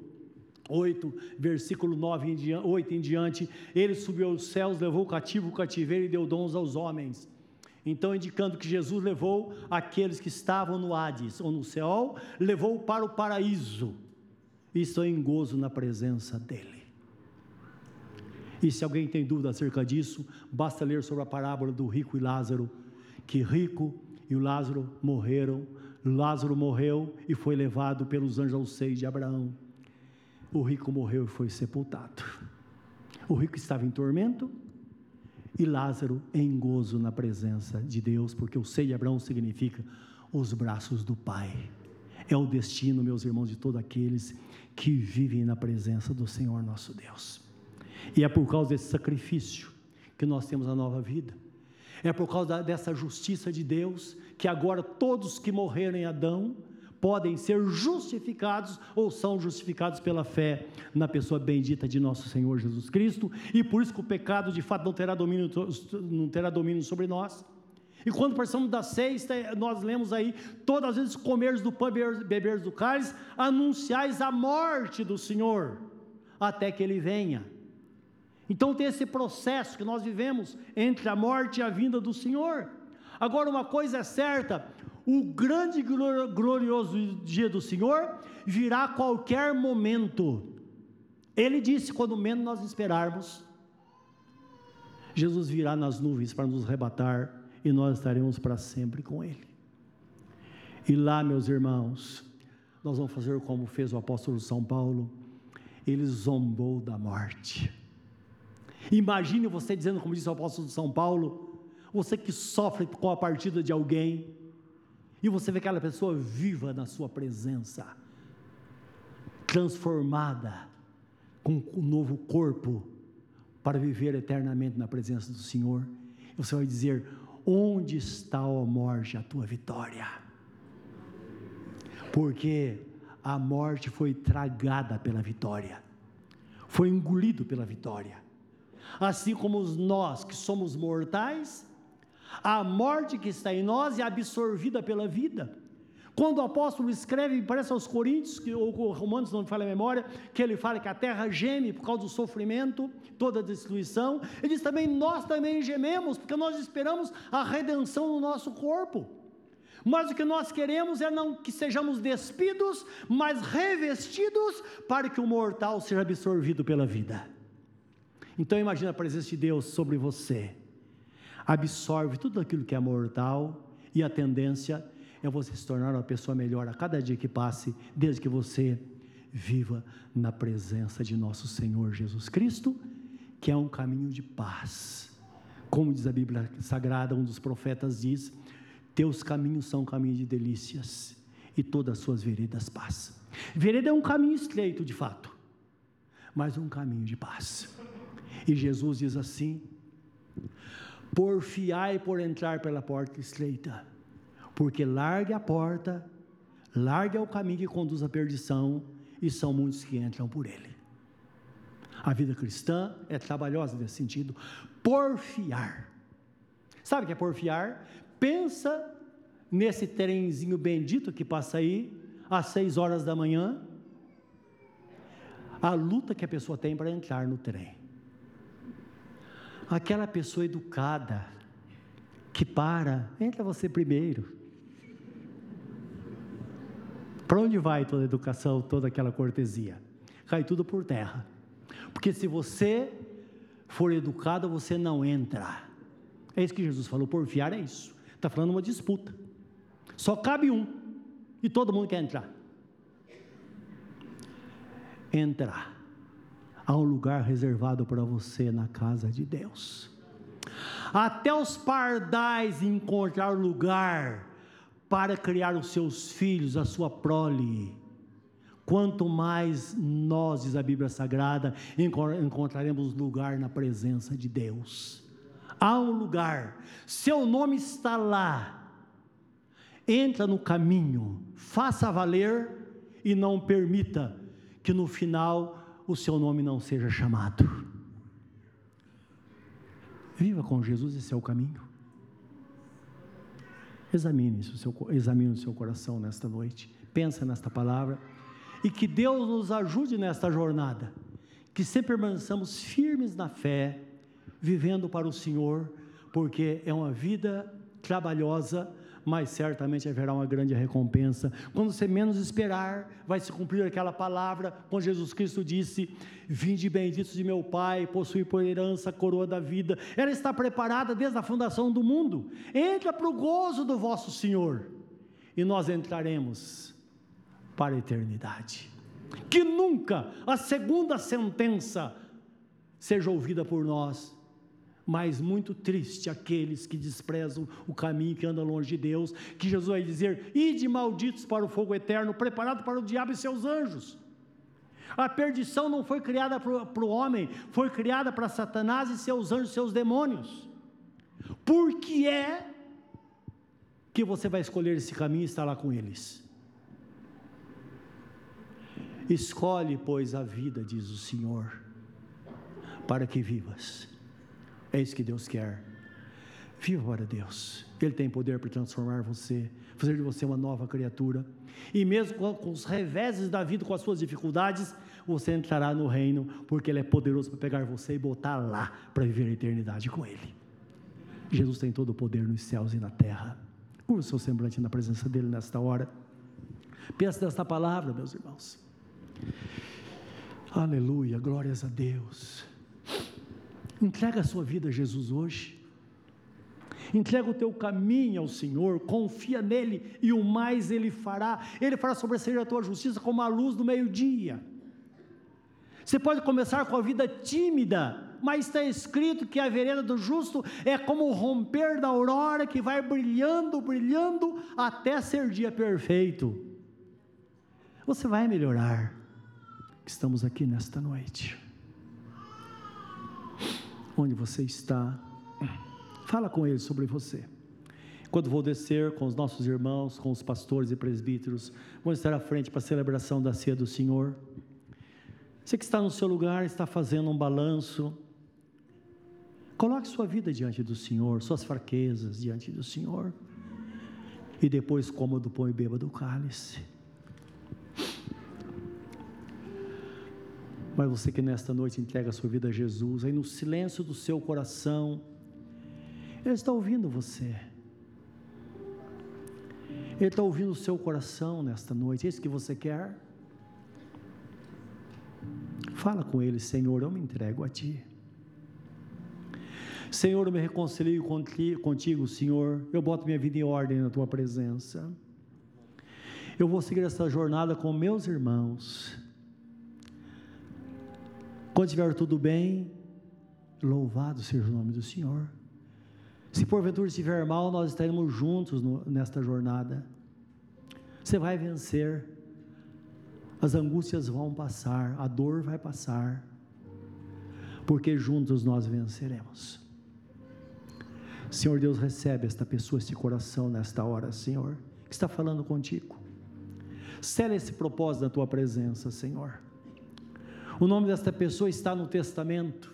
[SPEAKER 1] 8, versículo 9 em diante, 8 em diante, ele subiu aos céus, levou o cativo o cativeiro e deu dons aos homens. Então, indicando que Jesus levou aqueles que estavam no Hades ou no céu, levou para o paraíso, e estão em gozo na presença dEle. E se alguém tem dúvida acerca disso, basta ler sobre a parábola do rico e Lázaro, que rico e o Lázaro morreram, Lázaro morreu e foi levado pelos anjos ao seio de Abraão o rico morreu e foi sepultado. O rico estava em tormento e Lázaro em gozo na presença de Deus, porque o seio de Abraão significa os braços do Pai. É o destino, meus irmãos, de todos aqueles que vivem na presença do Senhor nosso Deus. E é por causa desse sacrifício que nós temos a nova vida. É por causa dessa justiça de Deus que agora todos que morreram em Adão podem ser justificados ou são justificados pela fé na pessoa bendita de nosso Senhor Jesus Cristo, e por isso que o pecado de fato não terá domínio, não terá domínio sobre nós. E quando passamos da sexta, nós lemos aí, todas as vezes comeres do pão e beberes do cálice, anunciais a morte do Senhor, até que Ele venha. Então tem esse processo que nós vivemos entre a morte e a vinda do Senhor. Agora, uma coisa é certa: o grande glorioso dia do Senhor virá a qualquer momento. Ele disse: quando menos nós esperarmos, Jesus virá nas nuvens para nos arrebatar e nós estaremos para sempre com Ele. E lá, meus irmãos, nós vamos fazer como fez o apóstolo São Paulo, ele zombou da morte. Imagine você dizendo, como disse o apóstolo São Paulo, você que sofre com a partida de alguém, e você vê aquela pessoa viva na sua presença, transformada, com um novo corpo, para viver eternamente na presença do Senhor. Você vai dizer: Onde está, ó morte, a tua vitória? Porque a morte foi tragada pela vitória, foi engolido pela vitória. Assim como nós que somos mortais, a morte que está em nós é absorvida pela vida. Quando o apóstolo escreve, parece aos Coríntios, que, ou Romanos, não me falha a memória, que ele fala que a terra geme por causa do sofrimento, toda a destruição, ele diz também: nós também gememos, porque nós esperamos a redenção no nosso corpo. Mas o que nós queremos é não que sejamos despidos, mas revestidos para que o mortal seja absorvido pela vida. Então imagine a presença de Deus sobre você. Absorve tudo aquilo que é mortal e a tendência é você se tornar uma pessoa melhor a cada dia que passe, desde que você viva na presença de nosso Senhor Jesus Cristo, que é um caminho de paz. Como diz a Bíblia Sagrada, um dos profetas diz: Teus caminhos são caminhos de delícias e todas as suas veredas paz. Vereda é um caminho estreito, de fato, mas um caminho de paz. E Jesus diz assim: Porfiai por entrar pela porta estreita porque larga a porta, larga o caminho que conduz à perdição, e são muitos que entram por ele. A vida cristã é trabalhosa nesse sentido. Porfiar. Sabe o que é porfiar? Pensa nesse trenzinho bendito que passa aí, às seis horas da manhã, a luta que a pessoa tem para entrar no trem. Aquela pessoa educada, que para, entra você primeiro. Para onde vai toda a educação, toda aquela cortesia? Cai tudo por terra. Porque se você for educado, você não entra. É isso que Jesus falou, porfiar é isso. Está falando uma disputa. Só cabe um. E todo mundo quer entrar. Entrar. Há um lugar reservado para você na casa de Deus. Até os pardais encontrar lugar para criar os seus filhos, a sua prole. Quanto mais nós, diz a Bíblia Sagrada, encontraremos lugar na presença de Deus. Há um lugar, seu nome está lá. Entra no caminho, faça valer e não permita que no final o seu nome não seja chamado. Viva com Jesus, esse é o caminho. Examine o seu, examine o seu coração nesta noite. Pensa nesta palavra. E que Deus nos ajude nesta jornada. Que sempre permaneçamos firmes na fé, vivendo para o Senhor, porque é uma vida trabalhosa, mas certamente haverá uma grande recompensa. Quando você menos esperar, vai se cumprir aquela palavra, quando Jesus Cristo disse: Vinde benditos de meu Pai, possui por herança a coroa da vida. Ela está preparada desde a fundação do mundo. Entra para o gozo do vosso Senhor, e nós entraremos para a eternidade. Que nunca a segunda sentença seja ouvida por nós mas muito triste aqueles que desprezam o caminho, que andam longe de Deus, que Jesus vai dizer: ide malditos para o fogo eterno, preparado para o diabo e seus anjos. A perdição não foi criada para o homem, foi criada para Satanás e seus anjos, seus demônios. Por que é que você vai escolher esse caminho e estar lá com eles? Escolhe, pois, a vida, diz o Senhor, para que vivas. É isso que Deus quer. Viva para Deus. Ele tem poder para transformar você, fazer de você uma nova criatura. E mesmo com os reveses da vida, com as suas dificuldades, você entrará no reino, porque Ele é poderoso para pegar você e botar lá para viver a eternidade com Ele. Jesus tem todo o poder nos céus e na terra. Curva o seu semblante na presença dEle nesta hora. Pensa nesta palavra, meus irmãos. Aleluia, glórias a Deus. Entrega a sua vida a Jesus hoje. Entrega o teu caminho ao Senhor, confia nele e o mais ele fará. Ele fará sobressair a tua justiça como a luz do meio-dia. Você pode começar com a vida tímida, mas está escrito que a vereda do justo é como o romper da aurora que vai brilhando, brilhando até ser dia perfeito. Você vai melhorar estamos aqui nesta noite. Onde você está? Fala com ele sobre você. Quando vou descer com os nossos irmãos, com os pastores e presbíteros, vamos estar à frente para a celebração da ceia do Senhor. Você que está no seu lugar, está fazendo um balanço. Coloque sua vida diante do Senhor, suas fraquezas diante do Senhor. E depois coma do pão e beba do cálice. Mas você que nesta noite entrega a sua vida a Jesus, aí no silêncio do seu coração, Ele está ouvindo você. Ele está ouvindo o seu coração nesta noite. É isso que você quer? Fala com Ele, Senhor, eu me entrego a Ti. Senhor, eu me reconcilio contigo, Senhor. Eu boto minha vida em ordem na Tua presença. Eu vou seguir essa jornada com meus irmãos. Quando estiver tudo bem, louvado seja o nome do Senhor. Se porventura estiver mal, nós estaremos juntos no, nesta jornada. Você vai vencer, as angústias vão passar, a dor vai passar, porque juntos nós venceremos. Senhor Deus, recebe esta pessoa, este coração nesta hora, Senhor, que está falando contigo. Sela esse propósito na tua presença, Senhor. O nome desta pessoa está no testamento,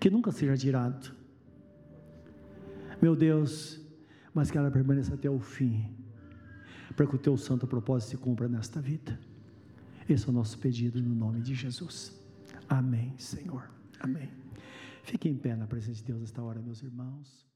[SPEAKER 1] que nunca seja tirado. Meu Deus, mas que ela permaneça até o fim, para que o teu santo propósito se cumpra nesta vida. Esse é o nosso pedido no nome de Jesus. Amém, Senhor. Amém. Fique em pé na presença de Deus esta hora, meus irmãos.